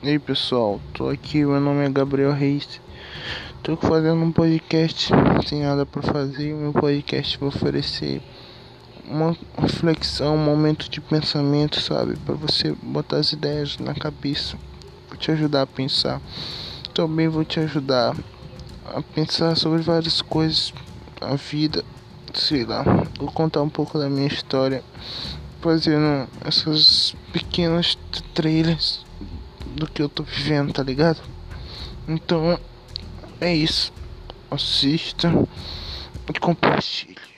E aí pessoal, tô aqui, meu nome é Gabriel Reis. Tô fazendo um podcast sem nada para fazer. Meu podcast vai oferecer uma reflexão, um momento de pensamento, sabe? Para você botar as ideias na cabeça. Vou te ajudar a pensar. Também vou te ajudar a pensar sobre várias coisas, a vida, sei lá. Vou contar um pouco da minha história, fazendo essas pequenas trailers do que eu tô vivendo, tá ligado? Então é isso. Assista e compartilhe.